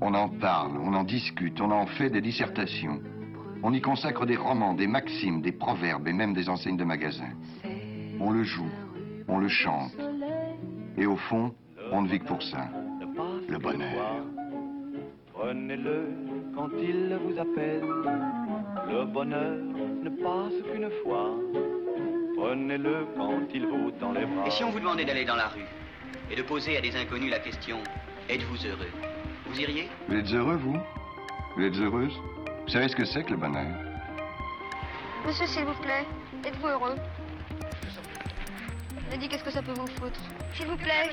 On en parle, on en discute, on en fait des dissertations. On y consacre des romans, des maximes, des proverbes et même des enseignes de magasins. On le joue, on le chante. Et au fond, on ne vit que pour ça. Le bonheur. Prenez-le quand il vous appelle. Le bonheur ne passe qu'une fois. Prenez-le quand il vous les bras. Et si on vous demandait d'aller dans la rue et de poser à des inconnus la question Êtes-vous heureux? Vous iriez Vous êtes heureux, vous Vous êtes heureuse Vous savez ce que c'est que le bonheur Monsieur, s'il vous plaît, êtes-vous heureux Je dis qu'est-ce que ça peut vous foutre S'il vous plaît,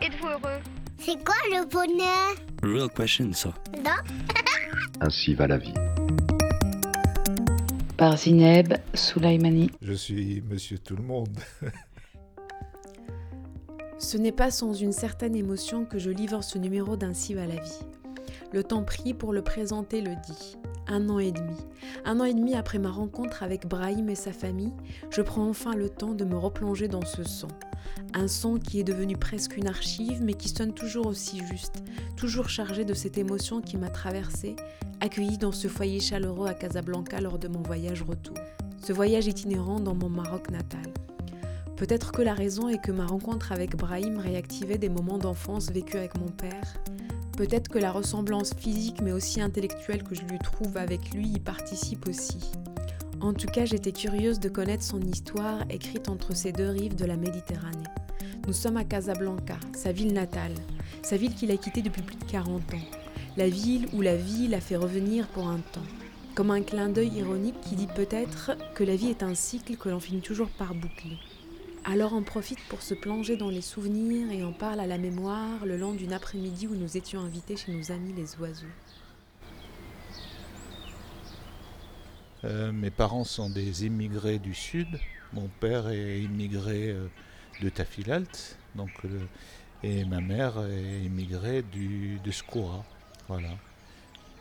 êtes-vous heureux C'est quoi le bonheur Real question, ça. Non Ainsi va la vie. Par Zineb Soulaimani. Je suis monsieur tout le monde. Ce n'est pas sans une certaine émotion que je livre ce numéro d'Ainsi va la vie. Le temps pris pour le présenter le dit. Un an et demi. Un an et demi après ma rencontre avec Brahim et sa famille, je prends enfin le temps de me replonger dans ce son. Un son qui est devenu presque une archive, mais qui sonne toujours aussi juste, toujours chargé de cette émotion qui m'a traversée, accueillie dans ce foyer chaleureux à Casablanca lors de mon voyage retour. Ce voyage itinérant dans mon Maroc natal. Peut-être que la raison est que ma rencontre avec Brahim réactivait des moments d'enfance vécus avec mon père. Peut-être que la ressemblance physique mais aussi intellectuelle que je lui trouve avec lui y participe aussi. En tout cas, j'étais curieuse de connaître son histoire écrite entre ces deux rives de la Méditerranée. Nous sommes à Casablanca, sa ville natale, sa ville qu'il a quittée depuis plus de 40 ans, la ville où la vie l'a fait revenir pour un temps. Comme un clin d'œil ironique qui dit peut-être que la vie est un cycle que l'on finit toujours par boucler. Alors on profite pour se plonger dans les souvenirs et en parle à la mémoire le long d'une après-midi où nous étions invités chez nos amis les oiseaux. Euh, mes parents sont des immigrés du sud. Mon père est immigré euh, de Tafilalt, euh, et ma mère est immigrée du, de Skoura.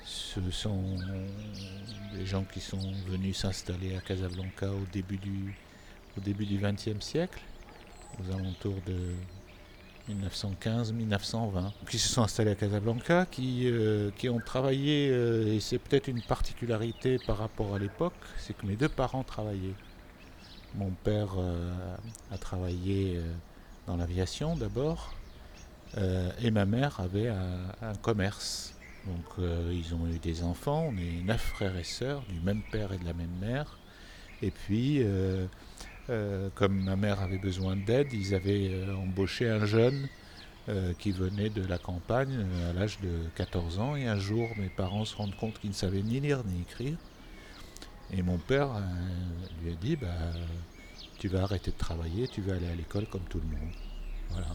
Ce sont des gens qui sont venus s'installer à Casablanca au début du, au début du XXe siècle, aux alentours de 1915-1920, qui se sont installés à Casablanca, qui, euh, qui ont travaillé, euh, et c'est peut-être une particularité par rapport à l'époque, c'est que mes deux parents travaillaient. Mon père euh, a travaillé dans l'aviation d'abord, et ma mère avait un, un commerce. Donc ils ont eu des enfants, on est neuf frères et sœurs, du même père et de la même mère. Et puis, euh, comme ma mère avait besoin d'aide, ils avaient euh, embauché un jeune euh, qui venait de la campagne à l'âge de 14 ans. Et un jour, mes parents se rendent compte qu'ils ne savaient ni lire ni écrire. Et mon père lui a dit bah, Tu vas arrêter de travailler, tu vas aller à l'école comme tout le monde. Voilà.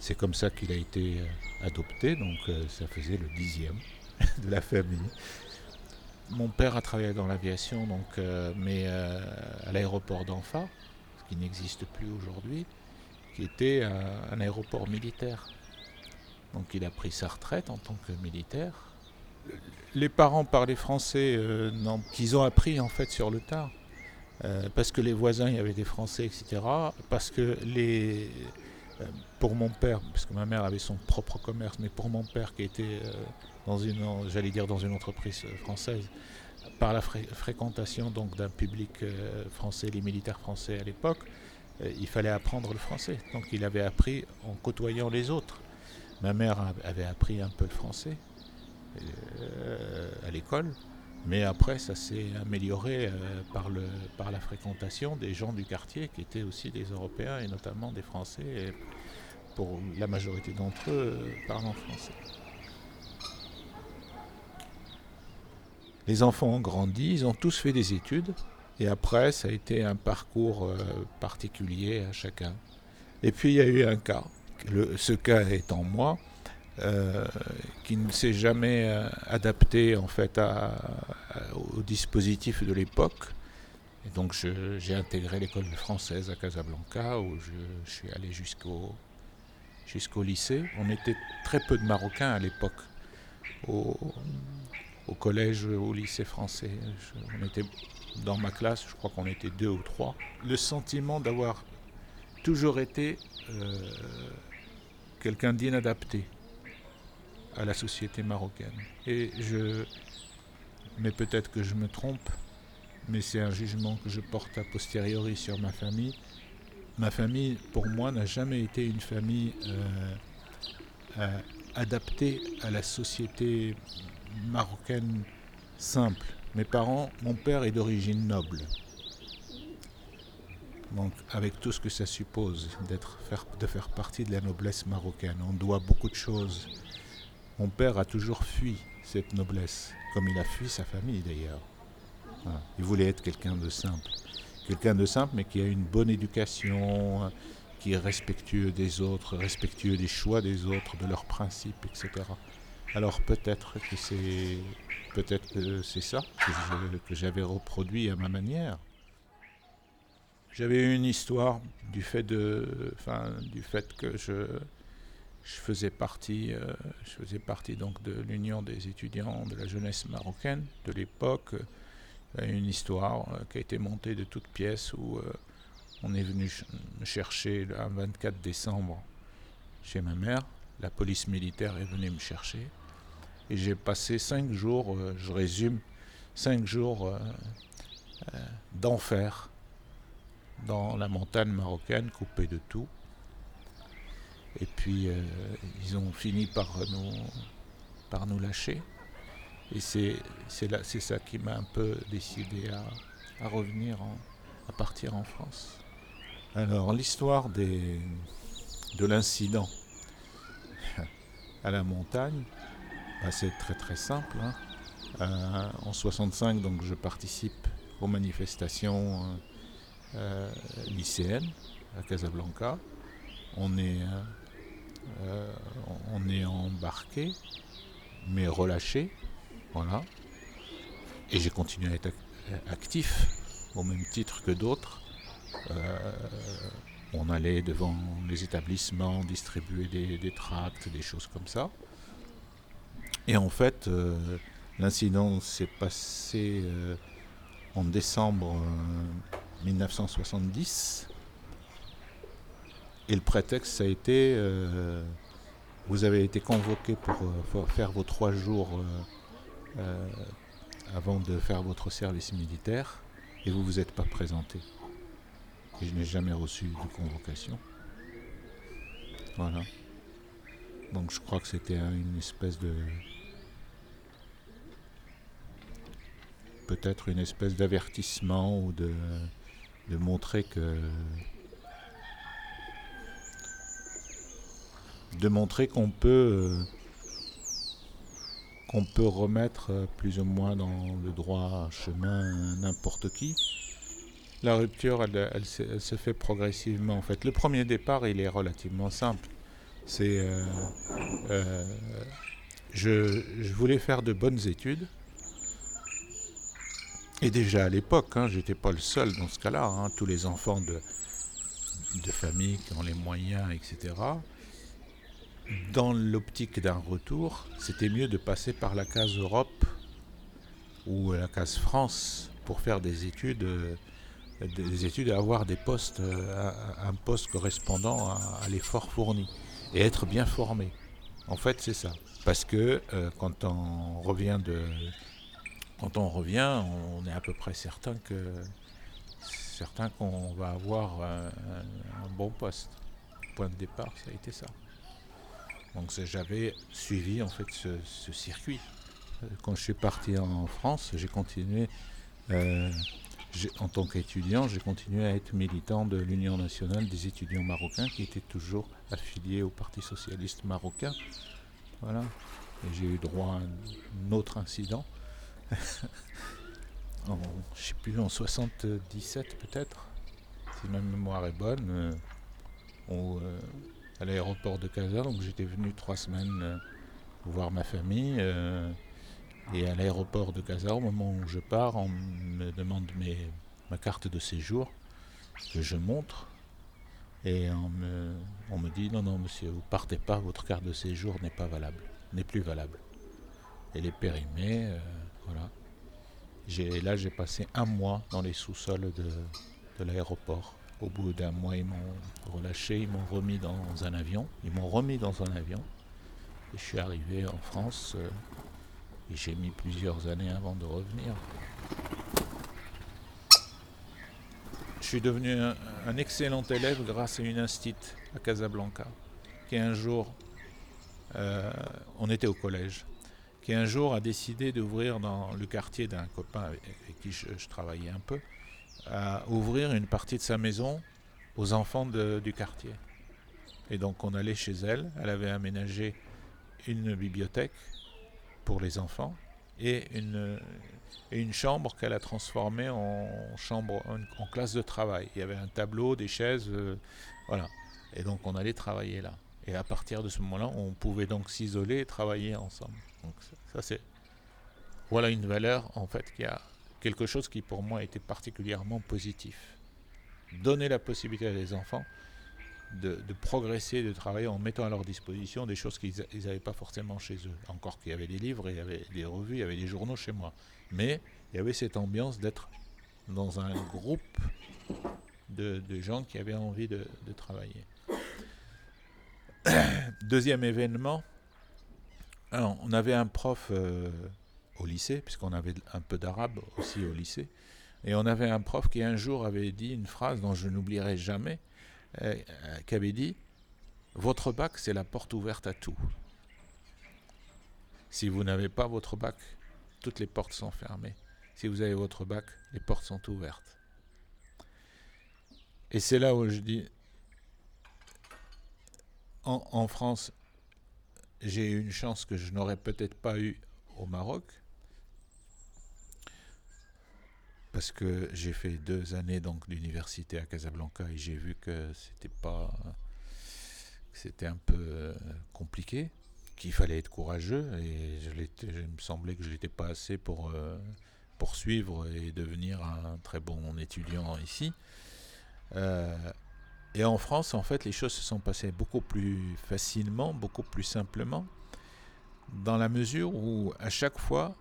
C'est comme ça qu'il a été adopté, donc ça faisait le dixième de la famille. Mon père a travaillé dans l'aviation, donc, mais à l'aéroport d'Anfa, qui n'existe plus aujourd'hui, qui était un, aéroport militaire. Donc il a pris sa retraite en tant que militaire. Les parents parlaient français euh, qu'ils ont appris en fait sur le tard. Euh, parce que les voisins, il y avait des Français, etc. Parce que les, euh, pour mon père, parce que ma mère avait son propre commerce, mais pour mon père qui était dans une, j'allais dire dans une entreprise française, par la fré- fréquentation donc d'un public euh, français, les militaires français à l'époque, euh, il fallait apprendre le français. Donc il avait appris en côtoyant les autres. Ma mère avait appris un peu le français euh, à l'école, mais après ça s'est amélioré par, la fréquentation des gens du quartier qui étaient aussi des Européens et notamment des Français. Pour la majorité d'entre eux, parlant français. Les enfants ont grandi, ils ont tous fait des études, et après, ça a été un parcours euh, particulier à chacun. Et puis, il y a eu un cas, ce cas étant moi, euh, qui ne s'est jamais euh, adapté en fait au dispositif de l'époque. Et donc, j'ai intégré l'école française à Casablanca, où je, suis allé jusqu'au lycée. On était très peu de Marocains à l'époque. Au collège, au lycée français. On était dans ma classe, je crois qu'on était deux ou trois. Le sentiment d'avoir toujours été euh, quelqu'un d'inadapté. à la société marocaine. Et je, mais peut-être que je me trompe, mais c'est un jugement que je porte a posteriori sur ma famille. Ma famille, pour moi, n'a jamais été une famille euh, euh, adaptée à la société marocaine simple. Mes parents, mon père est d'origine noble. Donc, avec tout ce que ça suppose d'être, de faire partie de la noblesse marocaine, on doit beaucoup de choses. Mon père a toujours fui cette noblesse, comme il a fui sa famille d'ailleurs. Il voulait être quelqu'un de simple. Quelqu'un de simple, mais qui a une bonne éducation, qui est respectueux des autres, respectueux des choix des autres, de leurs principes, etc. Alors peut-être que c'est peut-être que c'est ça que j'avais reproduit à ma manière. J'avais une histoire du fait que je, faisais partie, euh, partie donc de l'Union des étudiants de la jeunesse marocaine de l'époque. Une histoire euh, qui a été montée de toutes pièces où euh, on est venu me chercher le 24 décembre chez ma mère. La police militaire est venue me chercher. Et j'ai passé cinq jours, je résume, cinq jours d'enfer dans la montagne marocaine, coupée de tout. Et puis euh, ils ont fini par nous, par nous lâcher. Et c'est, ça qui m'a un peu décidé à, revenir, à partir en France. Alors l'histoire de l'incident à la montagne, c'est très très simple. Hein. Euh, en 65, donc je participe aux manifestations euh, euh, lycéenne à Casablanca. On est, on est embarqué, mais relâché. Voilà. Et j'ai continué à être actif au même titre que d'autres. on allait devant les établissements distribuer des, tracts, des choses comme ça. Et en fait, l'incident s'est passé en décembre 1970. Et le prétexte, ça a été, euh, vous avez été convoqué pour, euh, faire vos trois jours euh, avant de faire votre service militaire et vous ne vous êtes pas présenté. Et je n'ai jamais reçu de convocation. Voilà. Donc je crois que c'était une espèce de peut-être une espèce d'avertissement ou de montrer que de montrer qu'on peut euh, qu'on peut remettre euh, plus ou moins dans le droit chemin n'importe qui. La rupture, elle, se, fait progressivement. En fait, le premier départ, il est relativement simple. C'est, euh, je voulais faire de bonnes études. Et déjà à l'époque, hein, j'étais pas le seul dans ce cas-là. Hein. tous les enfants de, de qui ont les moyens, etc. Dans l'optique d'un retour, c'était mieux de passer par la case Europe ou la case France pour faire des études, euh, des études et avoir des postes, euh, un poste correspondant à, l'effort fourni et être bien formé. En fait, c'est ça. Parce que euh, quand on revient de, quand on revient, on est à peu près certain que certain qu'on va avoir un, bon poste. Point de départ, ça a été ça. Donc j'avais suivi en fait ce, circuit. Quand je suis parti en France, j'ai continué, euh, en tant qu'étudiant, j'ai continué à être militant de l'Union nationale des étudiants marocains qui était toujours affilié au Parti socialiste marocain. Voilà. Et j'ai eu droit à un autre incident en, je sais plus, en 77 peut-être, si ma mémoire est bonne, euh, euh, à l'aéroport de Casa. Donc j'étais venu trois semaines euh, voir ma famille. et à l'aéroport de Casa, au moment où je pars, on me demande ma carte de séjour que je montre. Et on me, on me dit non, non, monsieur, vous partez pas, votre carte de séjour n'est pas valable, n'est plus valable. Elle est périmée. Voilà. Là, j'ai passé un mois dans les sous-sols de, l'aéroport. Au bout d'un mois, ils m'ont relâché, ils m'ont remis dans un avion. Ils m'ont remis dans un avion. je suis arrivé en France euh, et j'ai mis plusieurs années avant de revenir. Je suis devenu un, excellent élève grâce à une instite à Casablanca, qui un jour, euh, on était au collège, qui un jour a décidé d'ouvrir dans le quartier d'un copain avec, qui je, travaillais un peu, à ouvrir une partie de sa maison aux enfants du quartier. Et donc on allait chez elle, elle avait aménagé une bibliothèque pour les enfants et une, chambre qu'elle a transformée en chambre, en, classe de travail. Il y avait un tableau, des chaises, euh, voilà. Et donc on allait travailler là. Et à partir de ce moment-là, on pouvait donc s'isoler et travailler ensemble. Donc ça, c'est voilà une valeur en fait qui a quelque chose qui pour moi était particulièrement positif. Donner la possibilité à les enfants de, progresser, de travailler en mettant à leur disposition des choses qu'ils n'avaient pas forcément chez eux. Encore qu'il y avait des livres, il y avait des revues, il y avait des journaux chez moi. Mais il y avait cette ambiance d'être dans un groupe de, gens qui avaient envie de, travailler. Deuxième événement, on avait un prof euh, au lycée, puisqu'on avait un peu d'arabe aussi au lycée, et on avait un prof qui un jour avait dit une phrase dont je n'oublierai jamais, euh, qui avait dit Votre bac, c'est la porte ouverte à tout. Si vous n'avez pas votre bac, toutes les portes sont fermées. Si vous avez votre bac, les portes sont ouvertes. Et c'est là où je dis en, France, j'ai eu une chance que je n'aurais peut-être pas eu au Maroc. parce que j'ai fait deux années donc d'université à Casablanca et j'ai vu que c'était pas c'était un peu euh, compliqué, qu'il fallait être courageux et je, je me semblait que je n'étais pas assez pour euh, poursuivre et devenir un très bon étudiant ici. Euh, et en France, en fait, les choses se sont passées beaucoup plus facilement, beaucoup plus simplement, dans la mesure où à chaque fois,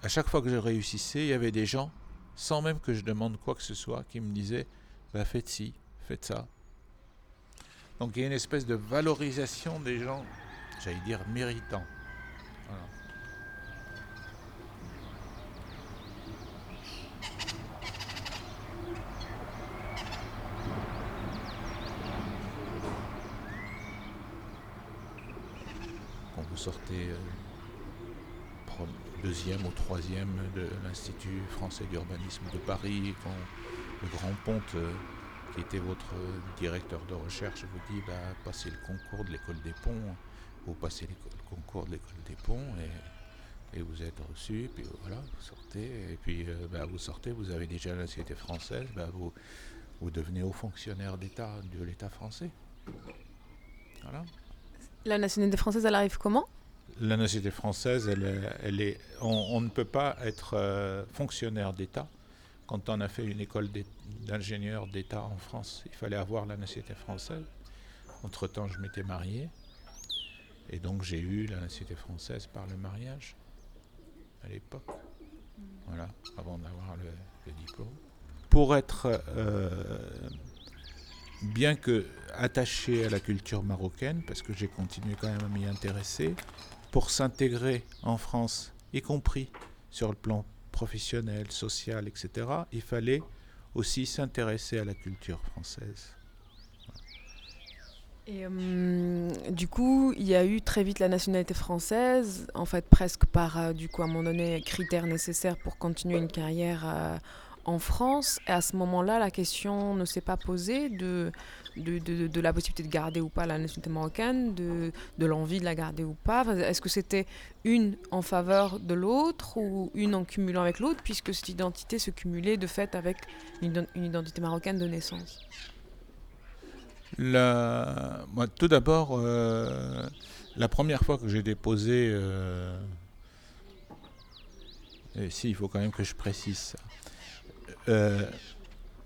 à chaque fois que je réussissais, il y avait des gens, sans même que je demande quoi que ce soit, qui me disaient bah, faites ci, faites ça. Donc il y a une espèce de valorisation des gens, j'allais dire méritants. Sortez euh, deuxième ou troisième de l'Institut français d'urbanisme de Paris, quand le grand Ponte, euh, qui était votre directeur de recherche, vous dit bah, passez le concours de l'école des ponts, vous passez le concours de l'école des ponts et, vous êtes reçu, puis voilà, vous sortez, et puis euh, bah, vous sortez, vous avez déjà la nationalité française, bah, vous, vous devenez haut fonctionnaire d'État de l'État français. Voilà. La nationalité française, elle arrive comment? La nationalité française, elle, est, on, ne peut pas être euh, fonctionnaire d'État quand on a fait une école d'ingénieur d'État en France. Il fallait avoir la nationalité française. Entre-temps, je m'étais marié. Et donc, j'ai eu la nationalité française par le mariage à l'époque. Voilà, avant d'avoir le, diplôme. Pour être, euh, bien que attaché à la culture marocaine, parce que j'ai continué quand même à m'y intéresser, pour s'intégrer en France, y compris sur le plan professionnel, social, etc., il fallait aussi s'intéresser à la culture française. Et euh, du coup, il y a eu très vite la nationalité française, en fait presque par, euh, du coup, à un moment donné, critère nécessaire pour continuer une carrière euh, en France. Et à ce moment-là, la question ne s'est pas posée de, de, la possibilité de garder ou pas la nationalité marocaine, de, l'envie de la garder ou pas. Est-ce que c'était une en faveur de l'autre ou une en cumulant avec l'autre, puisque cette identité se cumulait de fait avec une, identité marocaine de naissance? La... Tout d'abord, euh, la première fois que j'ai déposé... Euh, et si, il faut quand même que je précise ça. Euh,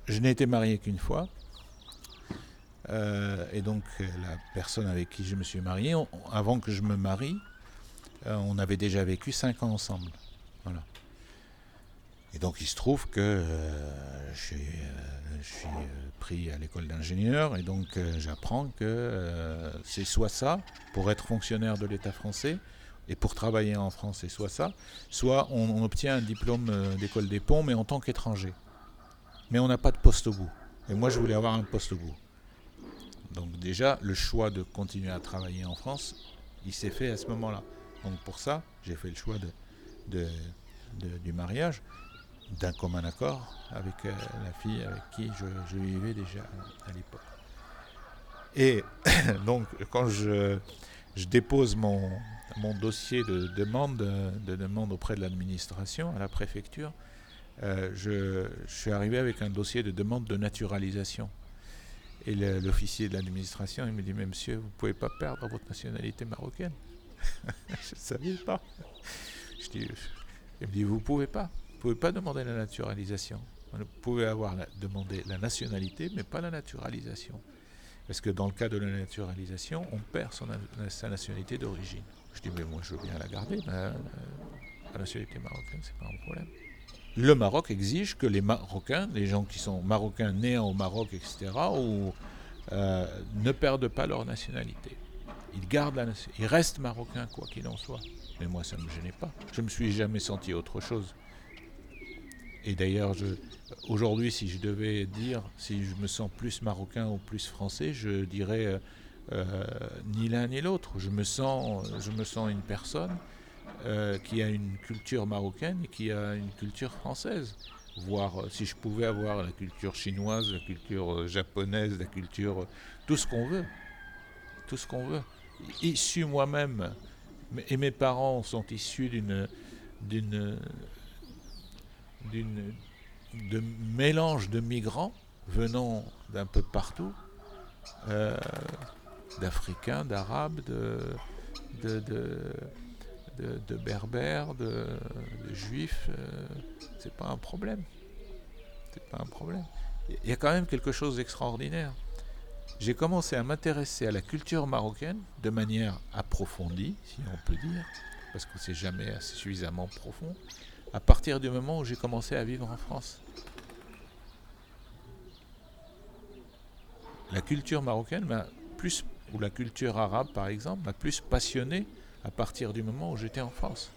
je n'ai été marié qu'une fois. Euh, et donc la personne avec qui je me suis marié, avant que je me marie, euh, on avait déjà vécu cinq ans ensemble. Voilà. Et donc il se trouve que je suis, pris à l'école d'ingénieur et donc j'apprends que c'est soit ça pour être fonctionnaire de l'État français et pour travailler en France c'est soit ça, soit on, obtient un diplôme d'école des ponts mais en tant qu'étranger. Mais on n'a pas de poste au bout. Et moi je voulais avoir un poste au bout. Donc déjà le choix de continuer à travailler en France, il s'est fait à ce moment-là. Donc pour ça j'ai fait le choix du mariage d'un commun accord avec euh, la fille avec qui je, vivais déjà à l'époque. Et donc quand je, dépose mon, mon dossier de demande, de demande auprès de l'administration, à la préfecture, euh, je, suis arrivé avec un dossier de demande de naturalisation. Et l'officier de l'administration, il me dit, mais monsieur, vous ne pouvez pas perdre votre nationalité marocaine. je ne savais pas. Je dis, il me dit, vous ne pouvez pas. Vous ne pouvez pas demander la naturalisation. Vous pouvez avoir la, demander la nationalité, mais pas la naturalisation. Parce que dans le cas de la naturalisation, on perd son, na- sa nationalité d'origine. Je dis, mais moi, je veux bien la garder, ma, ma nationalité marocaine, c'est pas un problème. Le Maroc exige que les Marocains, les gens qui sont Marocains nés au Maroc, etc., euh, ne perdent pas leur nationalité. Ils gardent la ils restent Marocains quoi qu'il en soit. Mais moi, ça ne me gênait pas. Je me suis jamais senti autre chose. Et d'ailleurs, aujourd'hui, si je devais dire si je me sens plus marocain ou plus français, je dirais euh, euh, ni l'un ni l'autre. Je je me sens une personne euh, qui a une culture marocaine et qui a une culture française. Voir euh, si je pouvais avoir la culture chinoise, la culture euh, japonaise, la culture, tout ce qu'on veut, tout ce qu'on veut. Issu moi-même, et mes parents sont issus d'une d'une d'une de mélange de migrants venant d'un peu partout, d'Africains, d'Arabes, de, de, de- Berbères, de, de Juifs. euh, c'est pas un problème. C'est pas un problème. Il y a quand même quelque chose d'extraordinaire. J'ai commencé à m'intéresser à la culture marocaine de manière approfondie, si on peut dire, parce que c'est jamais assez suffisamment profond, à partir du moment où j'ai commencé à vivre en France. La culture marocaine m'a plus, ou la culture arabe par exemple, m'a plus passionné à partir du moment où j'étais en France.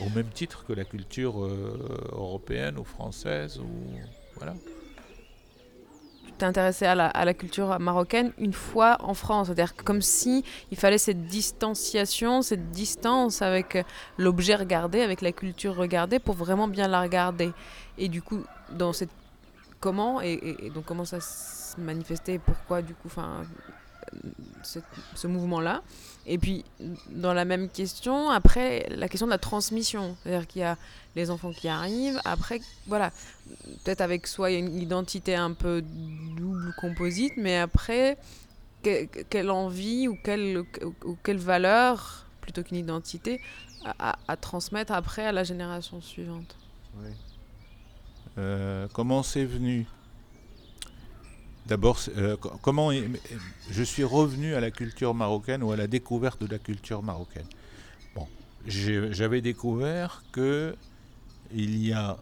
Au même titre que la culture euh, européenne ou française ou voilà. Tu t'es intéressé à la, culture marocaine une fois en France, c'est-à-dire comme si fallait cette distanciation, cette distance avec euh, l'objet regardé, avec la culture regardée, pour vraiment bien la regarder. Et du coup, dans cette comment et, donc comment ça se manifestait, et pourquoi du coup, ce mouvement-là. Et puis dans la même question, après la question de la transmission, c'est-à-dire qu'il y a les enfants qui arrivent, après voilà, peut-être avec soi il y a une identité un peu double composite, mais après que- que- quelle envie ou quelle ou, valeur plutôt qu'une identité à transmettre après à la génération suivante. Euh, comment c'est venu? D'abord, euh, co- comment je suis revenu à la culture marocaine ou à la découverte de la culture marocaine Bon, j'avais découvert que il y a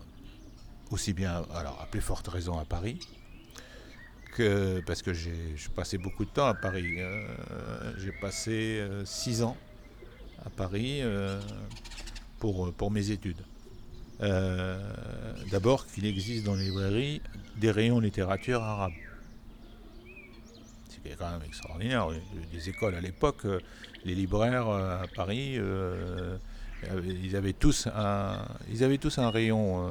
aussi bien, alors à plus forte raison à Paris, que parce que j'ai passé beaucoup de temps à Paris. euh, j'ai passé euh, six ans à Paris pour, pour mes études. D'abord qu'il existe dans les librairies des rayons littérature arabe. C'est quand même extraordinaire. Les écoles à l'époque, euh, les libraires euh, à Paris, euh, ils, avaient tous un, ils avaient tous un rayon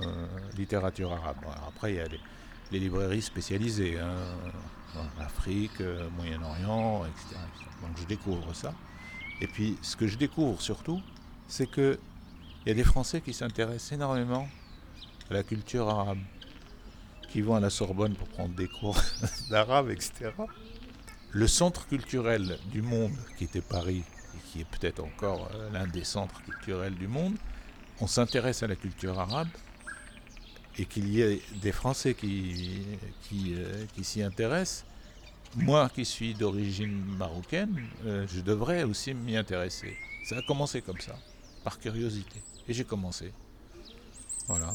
littérature arabe. Après, il y a les, librairies spécialisées, hein, en Afrique, Moyen-Orient, etc., etc. Donc je découvre ça. Et puis ce que je découvre surtout, c'est que il y a des Français qui s'intéressent énormément à la culture arabe, qui vont à la Sorbonne pour prendre des cours d'arabe, etc. Le centre culturel du monde, qui était Paris, et qui est peut-être encore euh, l'un des centres culturels du monde, on s'intéresse à la culture arabe, et qu'il y ait des Français qui, euh, s'y intéressent, moi qui suis d'origine marocaine, euh, je devrais aussi m'y intéresser. Ça a commencé comme ça, par curiosité. Et j'ai commencé. Voilà.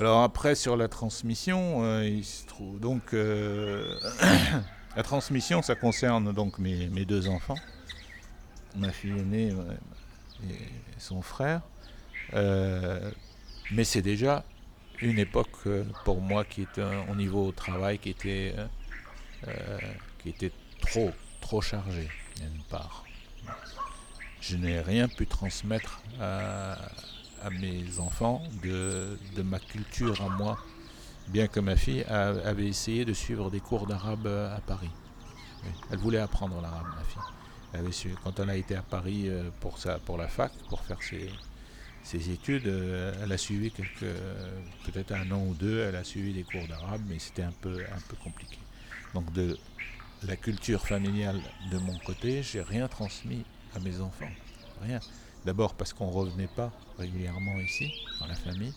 Alors après sur la transmission, il se trouve donc la transmission, ça concerne donc mes, deux enfants, ma fille aînée ouais, et son frère. Euh, mais c'est déjà une époque euh, pour moi qui était euh, au niveau travail qui était euh, euh, trop trop chargé d'une part. Je n'ai rien pu transmettre à, à mes enfants de, de ma culture à moi, bien que ma fille avait essayé de suivre des cours d'arabe à Paris. Elle voulait apprendre l'arabe, ma fille. Avait su- quand elle a été à Paris euh, pour, sa, pour la fac, pour faire ses, ses études, euh, elle a suivi peut-être un an ou deux, elle a suivi des cours d'arabe, mais c'était un peu, un peu compliqué. Donc de la culture familiale de mon côté, j'ai rien transmis à mes enfants. Rien. D'abord parce qu'on revenait pas régulièrement ici, dans la famille,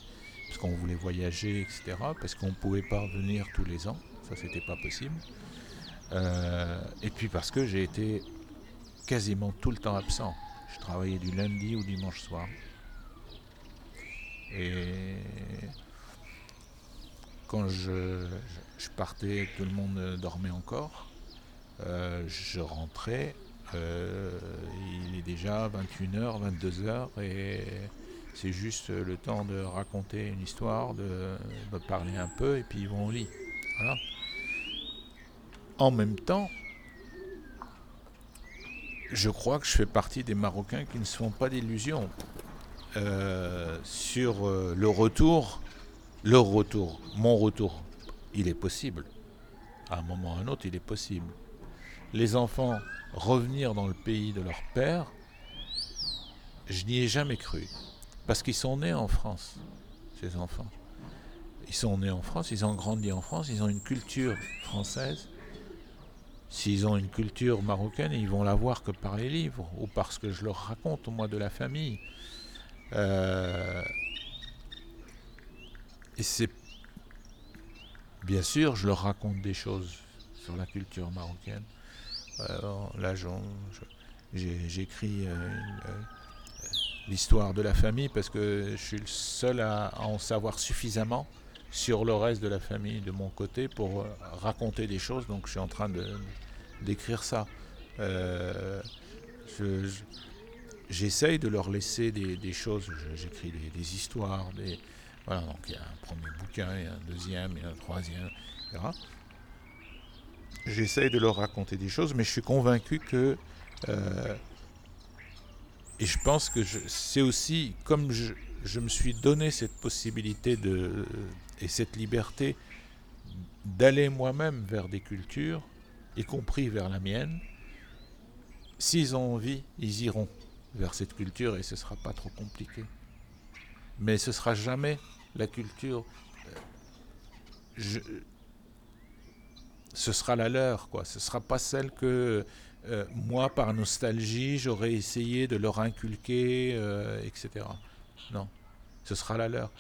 parce qu'on voulait voyager, etc. Parce qu'on ne pouvait pas venir tous les ans, ça c'était pas possible. Euh, et puis parce que j'ai été quasiment tout le temps absent. Je travaillais du lundi au dimanche soir. Et quand je, je partais, tout le monde dormait encore. Euh, je rentrais, euh, il est déjà 21h, 22h et c'est juste le temps de raconter une histoire, de, parler un peu et puis ils vont au lit. En même temps, je crois que je fais partie des Marocains qui ne se font pas d'illusions euh, sur euh, le retour, leur retour, mon retour. Il est possible. À un moment ou à un autre, il est possible. Les enfants revenir dans le pays de leur père, je n'y ai jamais cru. Parce qu'ils sont nés en France, ces enfants. Ils sont nés en France, ils ont grandi en France, ils ont une culture française. S'ils ont une culture marocaine, ils vont la voir que par les livres ou parce que je leur raconte, moi, de la famille. Euh, et c'est. Bien sûr, je leur raconte des choses sur la culture marocaine. Alors, là, j'écris euh, euh, l'histoire de la famille parce que je suis le seul à, en savoir suffisamment sur le reste de la famille de mon côté pour euh, raconter des choses. Donc, je suis en train d'écrire ça. Euh, je- je- J'essaye de leur laisser des, choses. J'écris des, des histoires. Des, voilà, donc il y a un premier bouquin, il y a un deuxième, il y a un troisième, etc. J'essaye de leur raconter des choses, mais je suis convaincu que. euh, et je pense que c'est aussi comme je, me suis donné cette possibilité de, et cette liberté d'aller moi-même vers des cultures, y compris vers la mienne. S'ils ont envie, ils iront vers cette culture et ce sera pas trop compliqué. Mais ce sera jamais la culture. euh, je- ce sera la leur, quoi. Ce sera pas celle que euh, moi, par nostalgie, j'aurais essayé de leur inculquer, euh, etc. Non, ce sera la leur.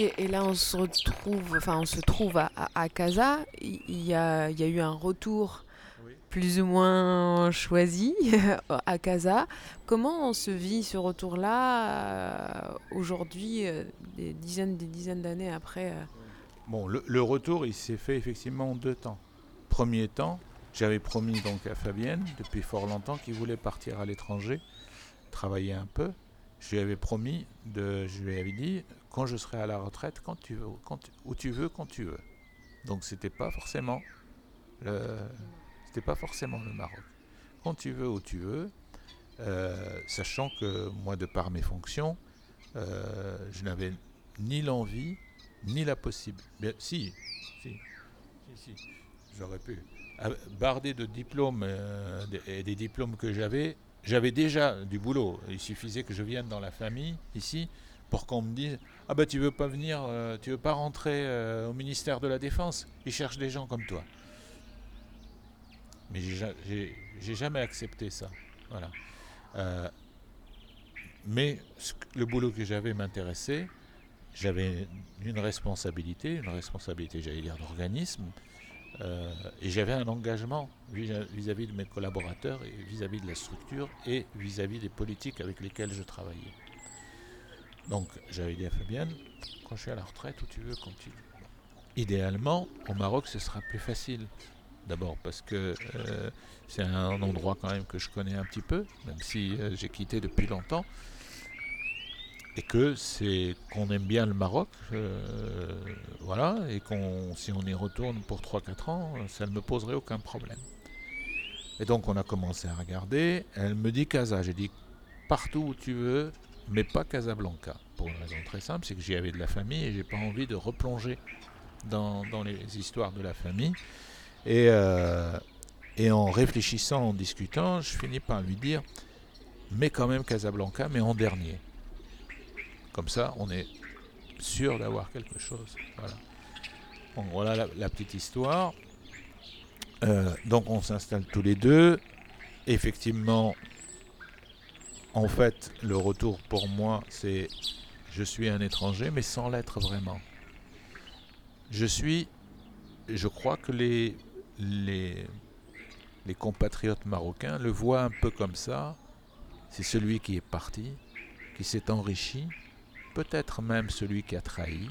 Et, et là, on se retrouve, enfin, on se trouve à, à, à Casa. Il y a, il y a eu un retour plus ou moins choisi à Casa. Comment on se vit ce retour-là euh, aujourd'hui, euh, des dizaines, des dizaines d'années après euh Bon, le, le retour, il s'est fait effectivement en deux temps. Premier temps, j'avais promis donc à Fabienne, depuis fort longtemps, qu'il voulait partir à l'étranger, travailler un peu. Je lui avais promis, de, je lui avais dit, quand je serai à la retraite, quand tu veux, quand, où tu veux, quand tu veux. Donc c'était pas forcément C'était pas forcément le Maroc. Quand tu veux, où tu veux, euh, sachant que moi, de par mes fonctions, euh, je n'avais ni l'envie, ni la possibilité. Si, si, si, si, j'aurais pu. Ah, Bardé de diplômes euh, et des diplômes que j'avais, j'avais déjà du boulot. Il suffisait que je vienne dans la famille, ici, pour qu'on me dise Ah ben tu veux pas venir, tu veux pas rentrer au ministère de la Défense? Ils cherchent des gens comme toi. Mais j'ai jamais accepté ça. Euh, mais le boulot que j'avais m'intéressait. J'avais une responsabilité, une responsabilité, j'allais dire, d'organisme. Euh, et j'avais un engagement vis-à-vis de mes collaborateurs vis-à-vis de la structure et vis-à-vis des politiques avec lesquelles je travaillais. Donc j'avais dit à Fabienne, quand je suis à la retraite, où tu veux, quand tu Idéalement, au Maroc, ce sera plus facile. D'abord parce que euh, c'est un endroit quand même que je connais un petit peu, même si euh, j'ai quitté depuis longtemps. Et que c'est qu'on aime bien le Maroc, euh, voilà, et qu'on si on y retourne pour 3-4 ans, ça ne me poserait aucun problème. Et donc on a commencé à regarder. Elle me dit Casa. J'ai dit partout où tu veux, mais pas Casablanca. Pour une raison très simple, c'est que j'y avais de la famille et j'ai pas envie de replonger dans, dans les histoires de la famille. Et, euh, et en réfléchissant, en discutant, je finis par lui dire, mais quand même Casablanca, mais en dernier. Comme ça, on est sûr d'avoir quelque chose. Voilà, voilà la, petite histoire. Euh, donc on s'installe tous les deux. Effectivement, en fait, le retour pour moi, c'est je suis un étranger, mais sans l'être vraiment. Je suis, je crois que les les, les compatriotes marocains le voient un peu comme ça. C'est celui qui est parti, qui s'est enrichi, peut-être même celui qui a trahi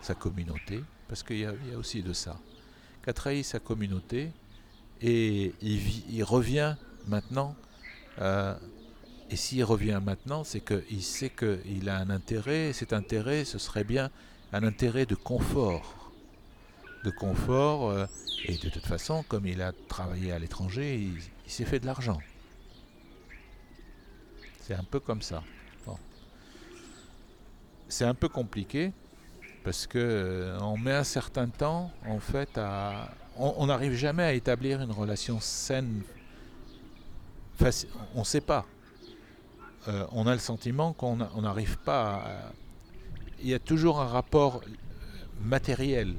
sa communauté, parce qu'il y, a aussi de ça, qui a trahi sa communauté et il, revient maintenant. Euh, et s'il revient maintenant, c'est qu'il sait qu'il a un intérêt, et cet intérêt, ce serait bien un intérêt de confort de confort. Euh, et de toute façon, comme il a travaillé à l'étranger, il, s'est fait de l'argent. C'est un peu comme ça. C'est un peu compliqué parce que euh, on met un certain temps en fait à. On n'arrive jamais à établir une relation saine. On ne sait pas. Euh, on a le sentiment qu'on n'arrive pas à. Il y a toujours un rapport matériel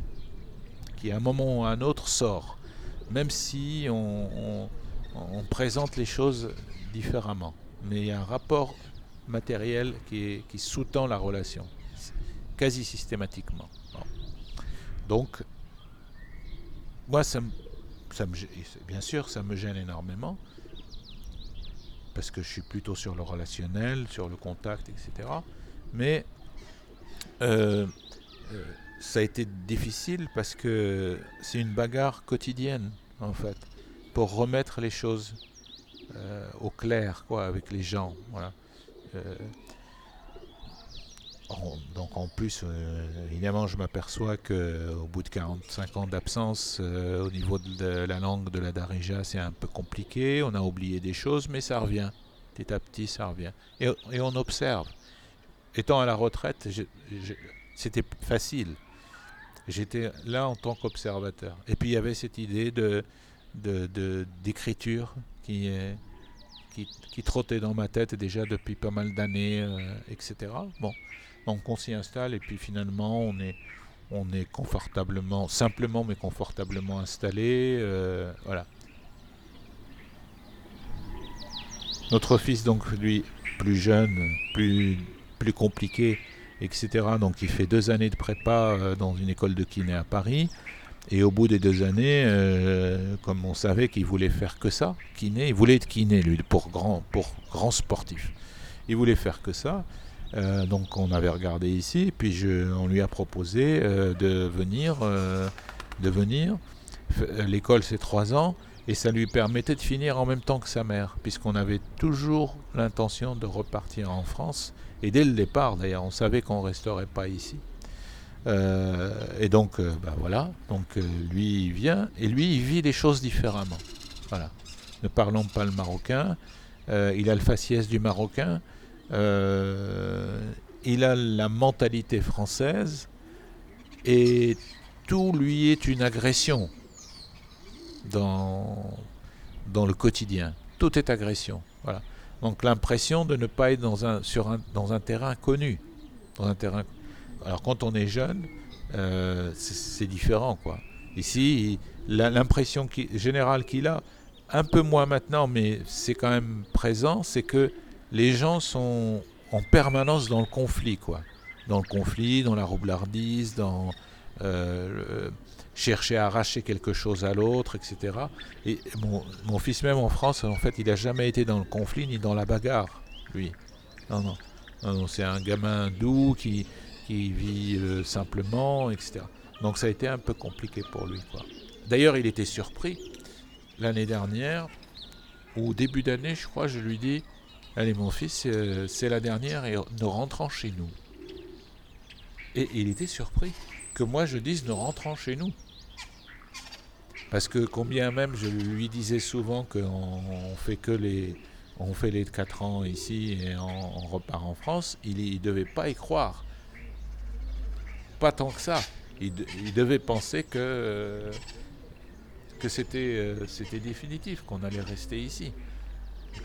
qui à un moment ou à un autre sort, même si on, présente les choses différemment. Mais il y a un rapport matériel qui, sous-tend la relation, quasi systématiquement. Donc, moi, ça me, bien sûr, ça me gêne énormément, parce que je suis plutôt sur le relationnel, sur le contact, etc. Mais euh, euh, ça a été difficile parce que c'est une bagarre quotidienne en fait pour remettre les choses euh, au clair quoi avec les gens voilà euh, donc en plus euh, évidemment je m'aperçois que au bout de 45 ans d'absence au niveau de la langue de la Darija c'est un peu compliqué. On a oublié des choses mais ça revient. Petit à petit ça revient. Et, et on observe. Étant à la retraite c'était facile. J'étais là en tant qu'observateur. Et puis il y avait cette idée de, d'écriture qui, qui, qui, trottait dans ma tête déjà depuis pas mal d'années, euh, etc. Bon, donc on s'y installe et puis finalement on est, on confortablement, simplement mais confortablement installé. Euh, voilà. Notre fils, donc lui, plus jeune, plus, plus compliqué, etc. Donc il fait deux années de prépa euh, dans une école de kiné à Paris. Et au bout des deux années, euh, comme on savait qu'il voulait faire que ça, kiné, il voulait être kiné lui pour grand, pour grand sportif. Il voulait faire que ça. Euh, donc on avait regardé ici, puis on lui a proposé de venir, de venir. L'école c'est trois ans et ça lui permettait de finir en même temps que sa mère, puisqu'on avait toujours l'intention de repartir en France et dès le départ, d'ailleurs, on savait qu'on ne resterait pas ici. et donc, bah, voilà. Donc, lui, vient et lui, il vit les choses différemment. Voilà. Ne parlons pas le marocain. il a le faciès du marocain. Il a la mentalité française et tout lui est une agression dans, dans le quotidien. Tout est agression. Voilà. Donc l'impression de ne pas être dans un, sur un, dans un terrain connu. Dans un terrain... Alors quand on est jeune, euh, c'est différent. quoi. Ici, l'impression générale qu'il a, un peu moins maintenant, mais c'est quand même présent, c'est que les gens sont en permanence dans le conflit. quoi. Dans le conflit, dans la roublardise, dans euh, chercher à arracher quelque chose à l'autre, etc. Et mon, fils même en France, en fait, il n'a jamais été dans le conflit ni dans la bagarre, lui. Non, non. c'est un gamin doux qui, qui vit euh, simplement, etc. Donc ça a été un peu compliqué pour lui. D'ailleurs, il était surpris l'année dernière, ou au début d'année, je crois, je lui dis, allez mon fils, euh, c'est la dernière et nous rentrons chez nous. Et il était surpris que moi je dise nous rentrons chez nous. Parce que combien même je lui disais souvent qu'on fait que les on fait les 4 ans ici et on, repart en France, il ne devait pas y croire. Pas tant que ça. Il, devait penser que, que c'était, euh, c'était définitif, qu'on allait rester ici.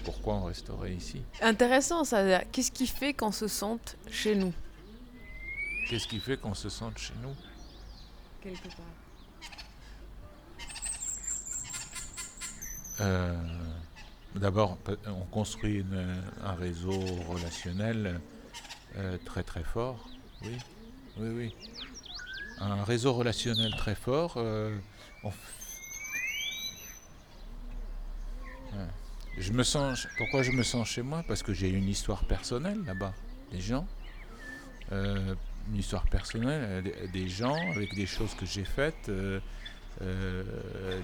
Pourquoi on resterait ici Intéressant ça. Qu'est-ce qui fait qu'on se sente chez nous Qu'est-ce qui fait qu'on se sente chez nous Quelque part. Euh, d'abord, on construit un réseau relationnel euh, très très fort. Oui, oui, oui. Un réseau relationnel très fort. Euh, je me sens. Pourquoi je me sens chez moi? Parce que j'ai une histoire personnelle là-bas, des gens une histoire personnelle, euh, des gens avec des choses que j'ai faites, euh, euh,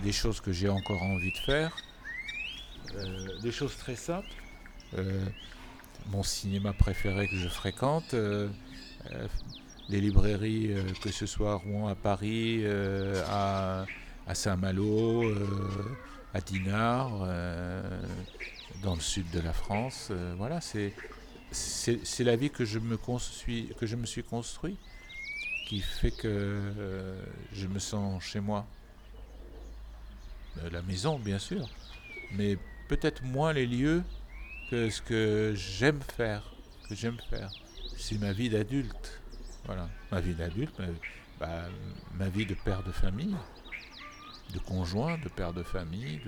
des choses que j'ai encore envie de faire, des choses très simples. mon cinéma préféré que je fréquente, les librairies, que ce soit à Rouen, à Paris, à, à Saint-Malo, à Dinard, dans le sud de la France. voilà, c'est c'est la vie que je me que je me suis construit qui fait que euh, je me sens chez moi. Euh, la maison, bien sûr, mais peut-être moins les lieux que ce que j'aime faire, que j'aime faire. C'est ma vie d'adulte. Voilà, ma vie d'adulte, ma, bah, ma, vie de père de famille, de conjoint, de père de famille,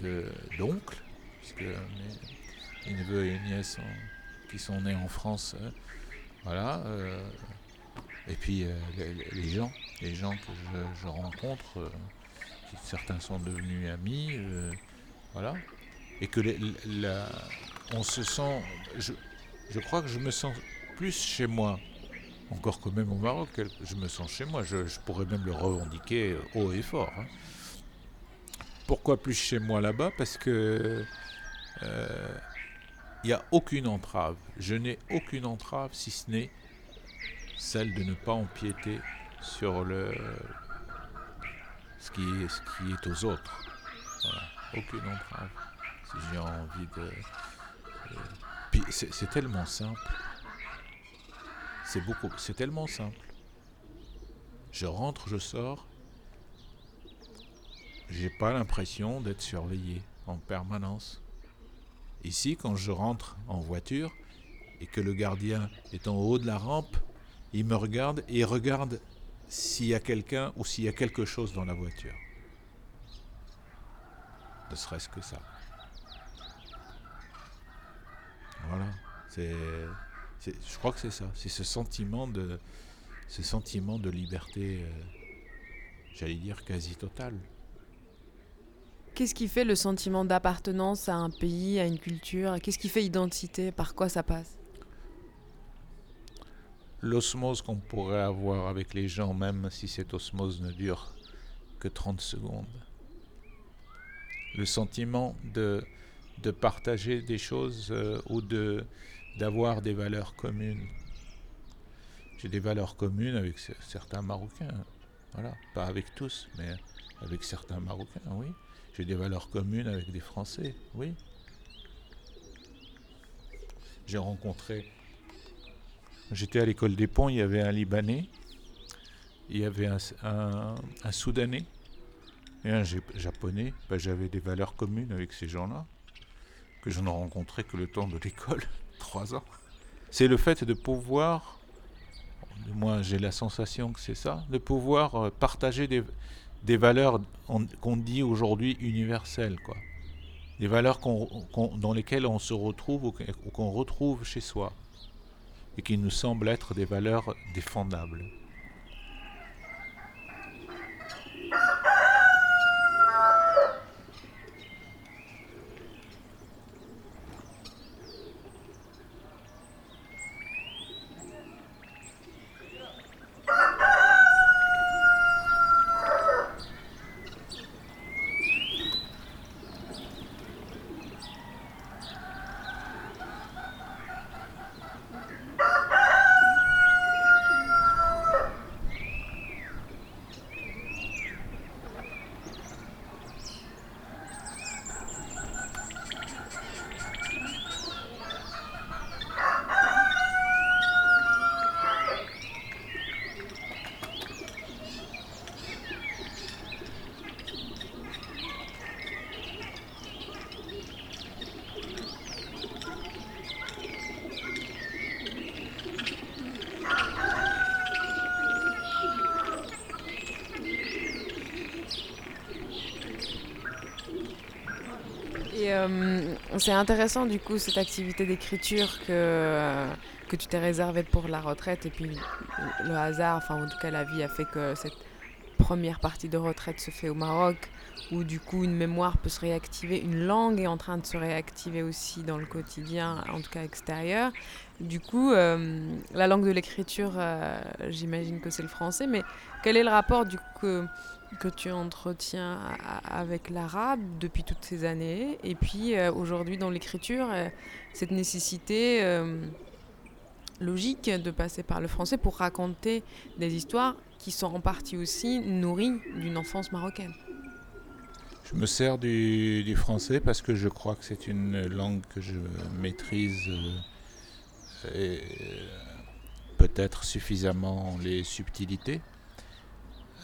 de d'oncle, parce que les neveux et nièces qui sont nés en France. Euh, voilà. Euh, et puis euh, les, gens, les gens que je, rencontre, certains sont devenus amis, voilà. Et que on se sent, je, crois que je me sens plus chez moi, encore que même au Maroc, je me sens chez moi. Je, pourrais même le revendiquer haut et fort. Hein. Pourquoi plus chez moi là-bas? Parce que il n'y a aucune entrave. Je n'ai aucune entrave si ce n'est celle de ne pas empiéter sur le ce qui est, ce qui est aux autres. Aucune entrave. Si j'ai envie de. Puis c'est tellement simple. C'est beaucoup. C'est tellement simple. Je rentre, je sors. J'ai pas l'impression d'être surveillé en permanence. Ici, quand je rentre en voiture et que le gardien est en haut de la rampe, il me regarde et il regarde s'il y a quelqu'un ou s'il y a quelque chose dans la voiture. Ne serait-ce que ça. Voilà. C'est, je crois que c'est ça. C'est ce sentiment de, ce sentiment de liberté, euh, j'allais dire quasi totale. Qu'est-ce qui fait le sentiment d'appartenance à un pays, à une culture? Qu'est-ce qui fait identité? Par quoi ça passe? L'osmose qu'on pourrait avoir avec les gens, même si cette osmose ne dure que 30 secondes. Le sentiment de, de partager des choses euh, ou de, d'avoir des valeurs communes. j'ai des valeurs communes avec certains Marocains. Voilà, pas avec tous, mais avec certains Marocains, oui. J'ai des valeurs communes avec des Français, oui. J'ai rencontré. J'étais à l'école des ponts, il y avait un Libanais, il y avait un, Soudanais et un Japonais. Ben, j'avais des valeurs communes avec ces gens-là, que je n'ai rencontré que le temps de l'école, trois ans. C'est le fait de pouvoir, moi j'ai la sensation que c'est ça, de pouvoir euh, partager des, des valeurs qu'on dit aujourd'hui universelles, quoi. Des valeurs dans lesquelles on se retrouve ou qu'on retrouve chez soi et qui nous semblent être des valeurs défendables. Euh, c'est intéressant du coup cette activité d'écriture que, euh, que tu t'es réservée pour la retraite et puis le hasard, enfin en tout cas la vie a fait que cette première partie de retraite se fait au Maroc où du coup une mémoire peut se réactiver, une langue est en train de se réactiver aussi dans le quotidien, en tout cas extérieur. Du coup, euh, la langue de l'écriture, j'imagine que c'est le français, mais quel est le rapport du coup que tu entretiens avec l'arabe depuis toutes ces années et puis euh, aujourd'hui dans l'écriture euh, cette nécessité euh, logique de passer par le français pour raconter des histoires qui sont en partie aussi nourries d'une enfance marocaine. Je me sers du, du, français parce que je crois que c'est une langue que je maîtrise peut-être suffisamment les subtilités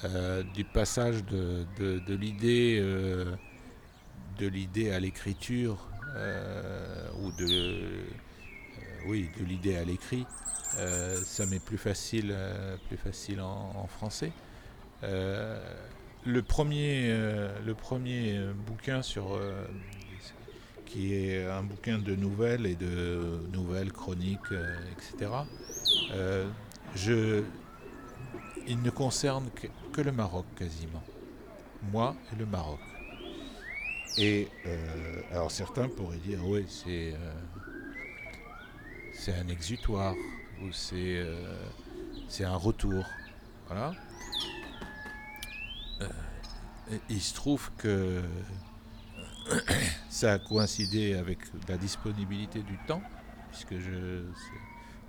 euh, du passage de, l'idée euh, de l'idée à l'écriture euh, ou de oui de l'idée à l'écrit ça m'est plus facile plus facile en, français. Le premier le premier bouquin sur qui est un bouquin de nouvelles et de nouvelles chroniques etc je il ne concerne que, le Maroc quasiment. Moi et le Maroc. Et euh, alors certains pourraient dire oui c'est euh, un exutoire ou c'est euh, c'est un retour. Voilà. il se trouve que ça a coïncidé avec la disponibilité du temps, puisque je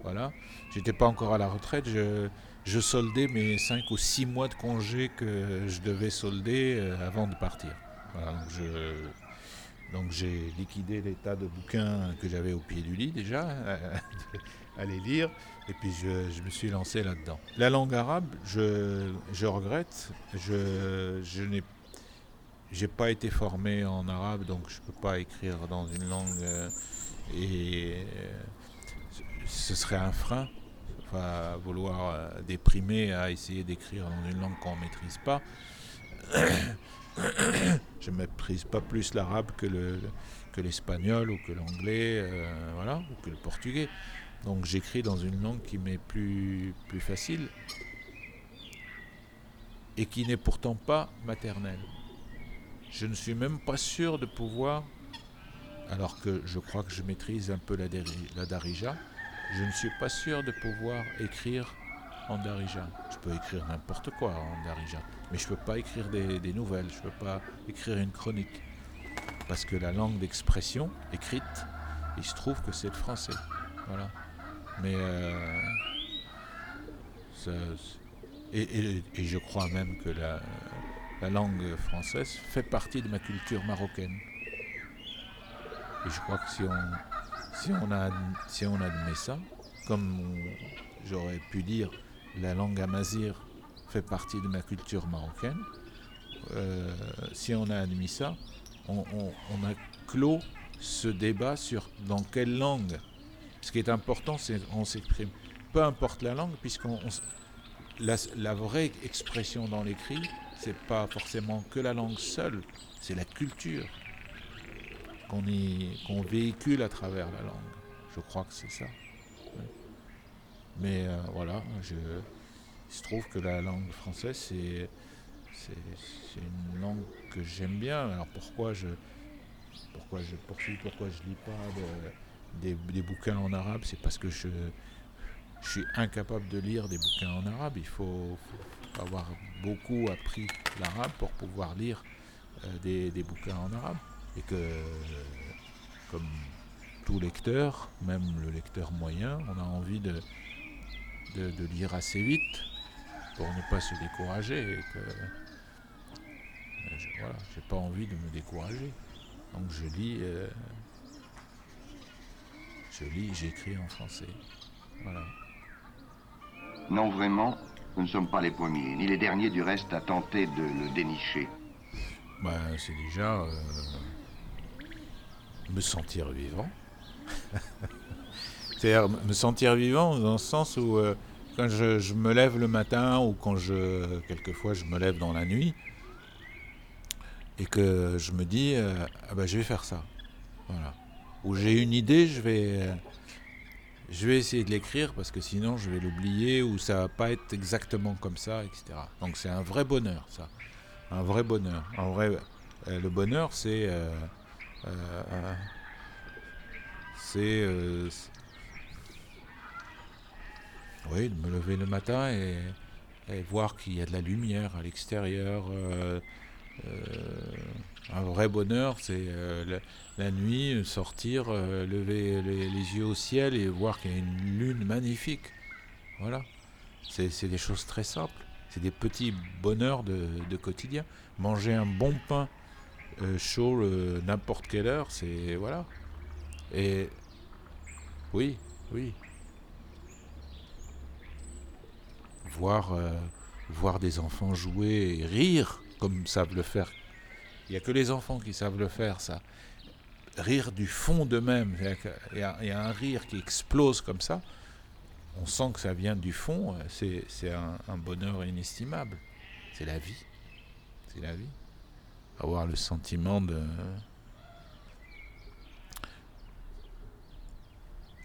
voilà, j'étais pas encore à la retraite, je je soldais mes 5 ou 6 mois de congé que je devais solder euh, avant de partir. donc j'ai liquidé les tas de bouquins que j'avais au pied du lit déjà, à les lire, et puis je, me suis lancé là-dedans. La langue arabe, je, regrette, je, n'ai pas été formé en arabe, donc je peux pas écrire dans une langue euh, et euh, ce serait un frein vouloir euh, déprimer à essayer d'écrire dans une langue qu'on ne maîtrise pas. je ne maîtrise pas plus l'arabe que, le, que l'espagnol ou que l'anglais, euh, ou que le portugais. Donc j'écris dans une langue qui m'est plus, plus facile et qui n'est pourtant pas maternelle. Je ne suis même pas sûr de pouvoir, alors que je crois que je maîtrise un peu la darija, je ne suis pas sûr de pouvoir écrire en darija. Je peux écrire n'importe quoi en darija, mais je ne peux pas écrire des, nouvelles, je ne peux pas écrire une chronique. Parce que la langue d'expression écrite, il se trouve que c'est le français. Voilà. Mais euh, et, je crois même que la, langue française fait partie de ma culture marocaine. Et je crois que si on, si on, a, on admet ça, comme j'aurais pu dire la langue amazir fait partie de ma culture marocaine, euh, si on a admis ça, on, a clos ce débat sur dans quelle langue. Ce qui est important, c'est qu'on s'exprime. Peu importe la langue, puisqu'on la, vraie expression dans l'écrit, c'est pas forcément que la langue seule, c'est la culture qu'on véhicule à travers la langue. Je crois que c'est ça. Mais euh, voilà, je, il se trouve que la langue française, c'est une langue que j'aime bien. Alors pourquoi je pourquoi je poursuis, pourquoi je lis pas des, bouquins en arabe, c'est parce que je, je suis incapable de lire des bouquins en arabe. Il faut, avoir beaucoup appris l'arabe pour pouvoir lire euh, des, bouquins en arabe. Et que, comme tout lecteur, même le lecteur moyen, on a envie de, de, lire assez vite pour ne pas se décourager. Et que, je, voilà, j'ai pas envie de me décourager. Donc je lis, euh, je lis, j'écris en français. Voilà. Non, vraiment, nous ne sommes pas les premiers, ni les derniers du reste à tenter de le dénicher. Ben, c'est déjà euh, me sentir vivant. C'est-à-dire me sentir vivant dans le sens où euh, quand je, me lève le matin ou quand je, quelquefois je me lève dans la nuit et que je me dis, euh, ah ben, je vais faire ça. Voilà. Ou j'ai une idée, je vais je vais essayer de l'écrire parce que sinon je vais l'oublier ou ça va pas être exactement comme ça, etc. Donc c'est un vrai bonheur, ça. Un vrai bonheur. En vrai, euh, le bonheur, c'est. Euh, euh, c'est. oui, de me lever le matin et, voir qu'il y a de la lumière à l'extérieur. Un vrai bonheur, c'est euh, la, nuit, sortir, euh, lever les, yeux au ciel et voir qu'il y a une lune magnifique. Voilà. C'est des choses très simples. C'est des petits bonheurs de, quotidien. Manger un bon pain euh, chaud n'importe quelle heure, c'est. Voilà. Et. Oui, oui. Voir, voir des enfants jouer et rire comme savent le faire il n'y a que les enfants qui savent le faire, ça. Rire du fond d'eux-mêmes. Il y, a un rire qui explose comme ça. On sent que ça vient du fond. C'est un, bonheur inestimable. C'est la vie. C'est la vie. Avoir le sentiment de.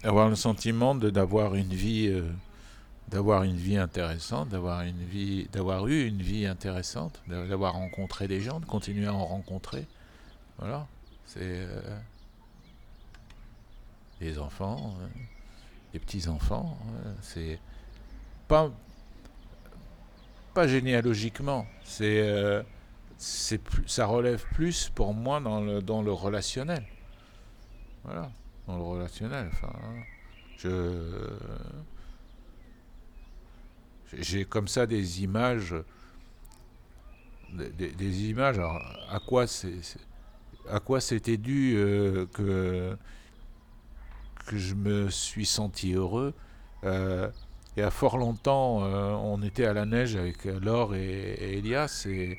Avoir le sentiment d'avoir une vie. Euh, d'avoir une vie intéressante, d'avoir une vie, d'avoir eu une vie intéressante, d'avoir rencontré des gens, de continuer à en rencontrer. Voilà, c'est euh, des enfants, euh, des petits enfants. Euh, c'est pas pas généalogiquement, c'est c'est ça relève plus pour moi dans le dans le relationnel. Voilà, dans le relationnel. Enfin, je j'ai comme ça des images, des, images. à quoi c'est, à quoi c'était dû euh, que que je me suis senti heureux. Euh, y a fort longtemps, euh, on était à la neige avec Laure et, Elias et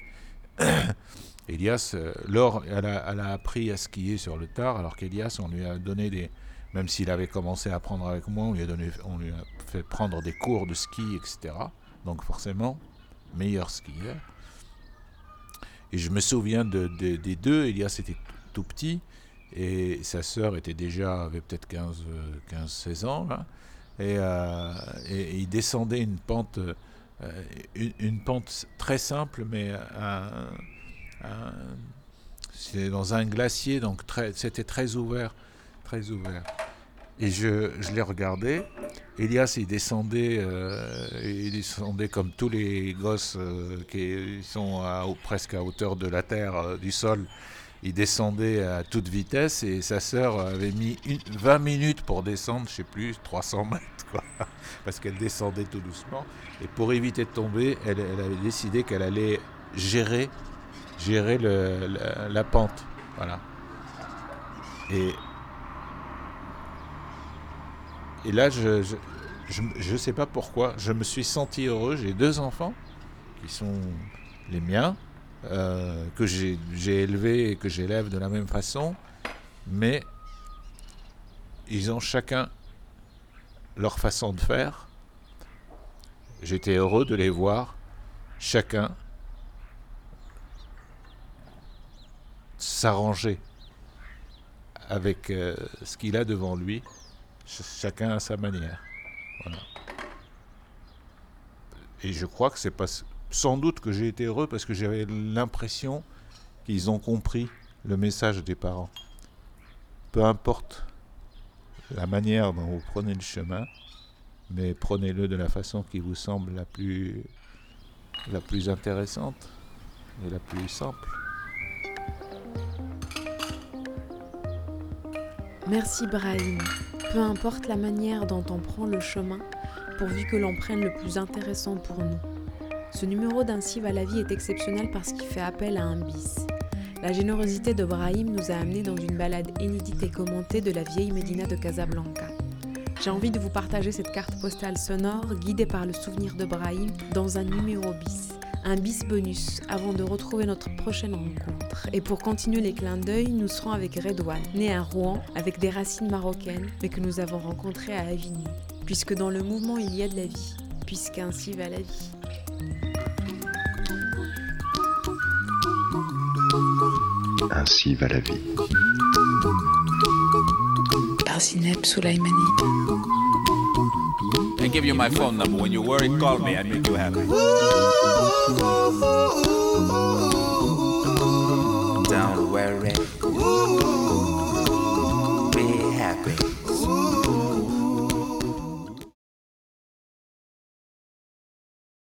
Elias, Laure, elle a, appris à skier sur le tard, alors qu'Elias, on lui a donné des, même s'il avait commencé à apprendre avec moi, on lui a donné, on lui a fait prendre des cours de ski, etc. Donc forcément, meilleur skieur. Et je me souviens de, des deux, Elias était tout petit, et sa sœur était déjà, avait peut-être 15, 15, 16 ans, euh, et, il descendait une pente, euh, une, pente très simple, mais c'était dans un glacier, donc c'était très ouvert, très ouvert. Et je, je l'ai regardé. Elias, il descendait, euh, il descendait comme tous les gosses euh, qui sont presque à hauteur de la terre, du sol. Il descendait à toute vitesse et sa sœur avait mis 20 minutes pour descendre, je sais plus, 300 mètres, quoi, parce qu'elle descendait tout doucement. Et pour éviter de tomber, elle, avait décidé qu'elle allait gérer, la, pente, voilà. Et, et là, je, je ne sais pas pourquoi, je me suis senti heureux. J'ai deux enfants qui sont les miens, euh, que j'ai élevés et que j'élève de la même façon, mais ils ont chacun leur façon de faire. J'étais heureux de les voir chacun s'arranger avec euh, ce qu'il a devant lui, chacun à sa manière. Et je crois que c'est pas sans doute que j'ai été heureux parce que j'avais l'impression qu'ils ont compris le message des parents. Peu importe la manière dont vous prenez le chemin, mais prenez-le de la façon qui vous semble la plus, intéressante et la plus simple. Merci Brahim. Peu importe la manière dont on prend le chemin, pourvu que l'on prenne le plus intéressant pour nous. Ce numéro d'Ainsi va la vie est exceptionnel parce qu'il fait appel à un bis. La générosité de Brahim nous a amenés dans une balade inédite et commentée de la vieille Médina de Casablanca. J'ai envie de vous partager cette carte postale sonore guidée par le souvenir de Brahim dans un numéro bis, un bis bonus avant de retrouver notre prochaine rencontre. Et pour continuer les clins d'œil, nous serons avec Redouane, né à Rouen avec des racines marocaines, mais que nous avons rencontré à Avignon. Puisque dans le mouvement il y a de la vie, puisqu'ainsi va la vie. Ainsi va la vie. Par Zineb Soulaimani. I give you my phone number. When you're worried, call me. I make you happy. Don't worry.